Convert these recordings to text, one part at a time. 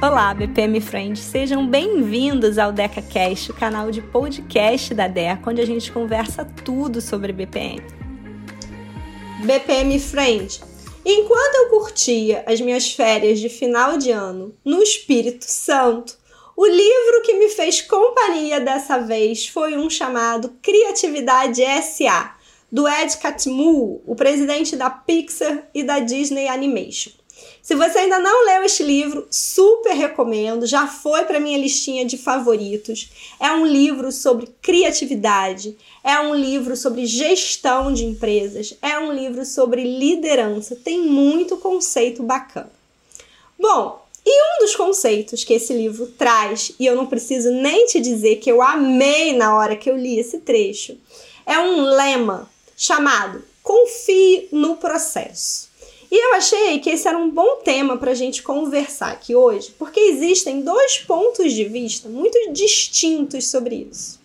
Olá, BPM Friends, sejam bem-vindos ao DecaCast, o canal de podcast da Deca, onde a gente conversa tudo sobre BPM. BPM Friend, enquanto eu curtia as minhas férias de final de ano no Espírito Santo, o livro que me fez companhia dessa vez foi um chamado Criatividade SA, do Ed Catmull, o presidente da Pixar e da Disney Animation. Se você ainda não leu este livro, super recomendo, já foi para minha listinha de favoritos. É um livro sobre criatividade, é um livro sobre gestão de empresas, é um livro sobre liderança, tem muito conceito bacana. Bom, e um dos conceitos que esse livro traz, e eu não preciso nem te dizer que eu amei na hora que eu li esse trecho, é um lema chamado Confie no Processo. E eu achei que esse era um bom tema para a gente conversar aqui hoje, porque existem dois pontos de vista muito distintos sobre isso.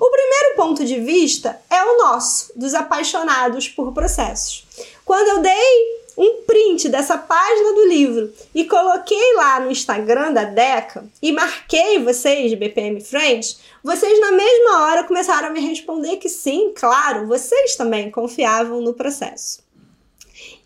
O primeiro ponto de vista é o nosso, dos apaixonados por processos. Quando eu dei um print dessa página do livro e coloquei lá no Instagram da Deca e marquei vocês, BPM Friends, vocês na mesma hora começaram a me responder que sim, claro, vocês também confiavam no processo.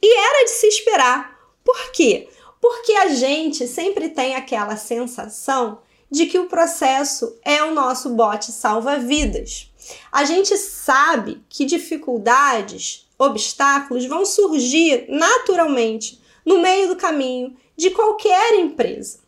E era de se esperar. Por quê? Porque a gente sempre tem aquela sensação de que o processo é o nosso bote salva-vidas. A gente sabe que dificuldades, obstáculos vão surgir naturalmente no meio do caminho de qualquer empresa.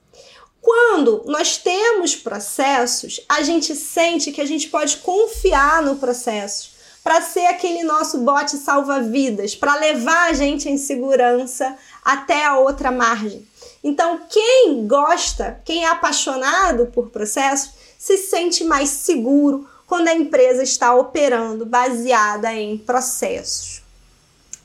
Quando nós temos processos, a gente sente que a gente pode confiar no processo para ser aquele nosso bote salva-vidas, para levar a gente em segurança até a outra margem. Então, quem gosta, quem é apaixonado por processos, se sente mais seguro quando a empresa está operando baseada em processos.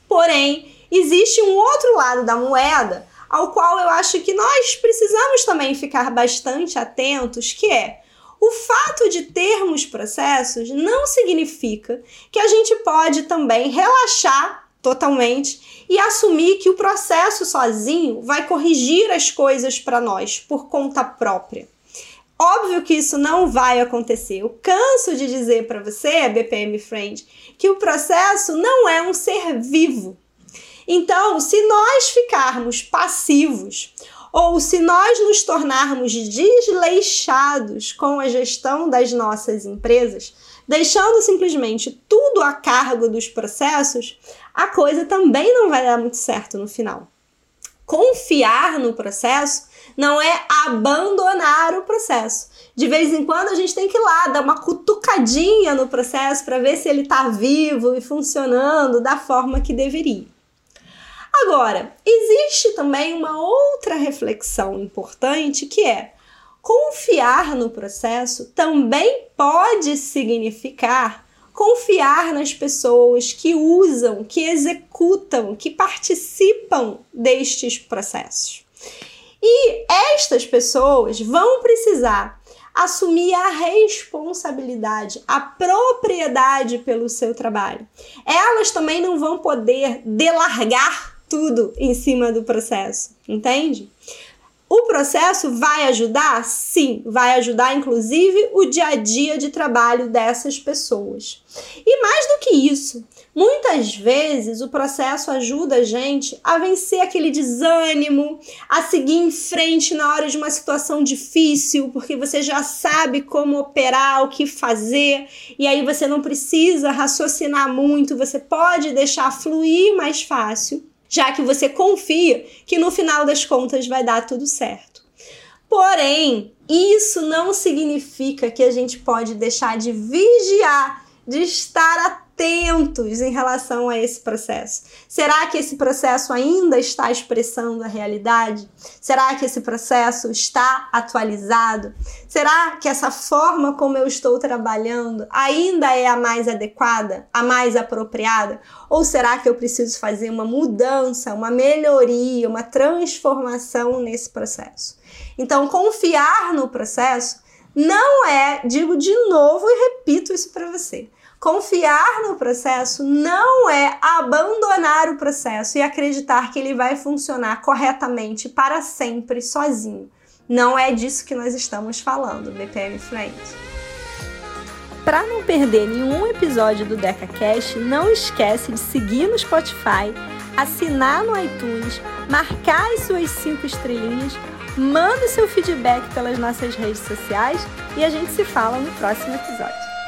Porém, existe um outro lado da moeda ao qual eu acho que nós precisamos também ficar bastante atentos, que é o fato de termos processos não significa que a gente pode também relaxar totalmente e assumir que o processo sozinho vai corrigir as coisas para nós por conta própria. Óbvio que isso não vai acontecer. Eu canso de dizer para você, BPM Friend, que o processo não é um ser vivo. Então, se nós ficarmos passivos ou se nós nos tornarmos desleixados com a gestão das nossas empresas, deixando simplesmente tudo a cargo dos processos, a coisa também não vai dar muito certo no final. Confiar no processo não é abandonar o processo. De vez em quando a gente tem que ir lá dar uma cutucadinha no processo para ver se ele está vivo e funcionando da forma que deveria. Agora, existe também uma outra reflexão importante que é confiar no processo também pode significar confiar nas pessoas que usam, que executam, que participam destes processos. E estas pessoas vão precisar assumir a responsabilidade, a propriedade pelo seu trabalho. Elas também não vão poder delargar tudo em cima do processo, entende? O processo vai ajudar? Sim, vai ajudar inclusive o dia a dia de trabalho dessas pessoas. E mais do que isso, muitas vezes o processo ajuda a gente a vencer aquele desânimo, a seguir em frente na hora de uma situação difícil, porque você já sabe como operar, o que fazer, e aí você não precisa raciocinar muito, você pode deixar fluir mais fácil já que você confia que no final das contas vai dar tudo certo. Porém, isso não significa que a gente pode deixar de vigiar, de estar atento atentos em relação a esse processo? Será que esse processo ainda está expressando a realidade? Será que esse processo está atualizado? Será que essa forma como eu estou trabalhando ainda é a mais adequada, a mais apropriada? Ou será que eu preciso fazer uma mudança, uma melhoria, uma transformação nesse processo? Então, confiar no processo não é, digo de novo e repito isso para você Confiar no processo não é abandonar o processo e acreditar que ele vai funcionar corretamente para sempre sozinho. Não é disso que nós estamos falando, BPM Friend. Para não perder nenhum episódio do DecaCast, não esquece de seguir no Spotify, assinar no iTunes, marcar as suas cinco estrelinhas, manda seu feedback pelas nossas redes sociais e a gente se fala no próximo episódio.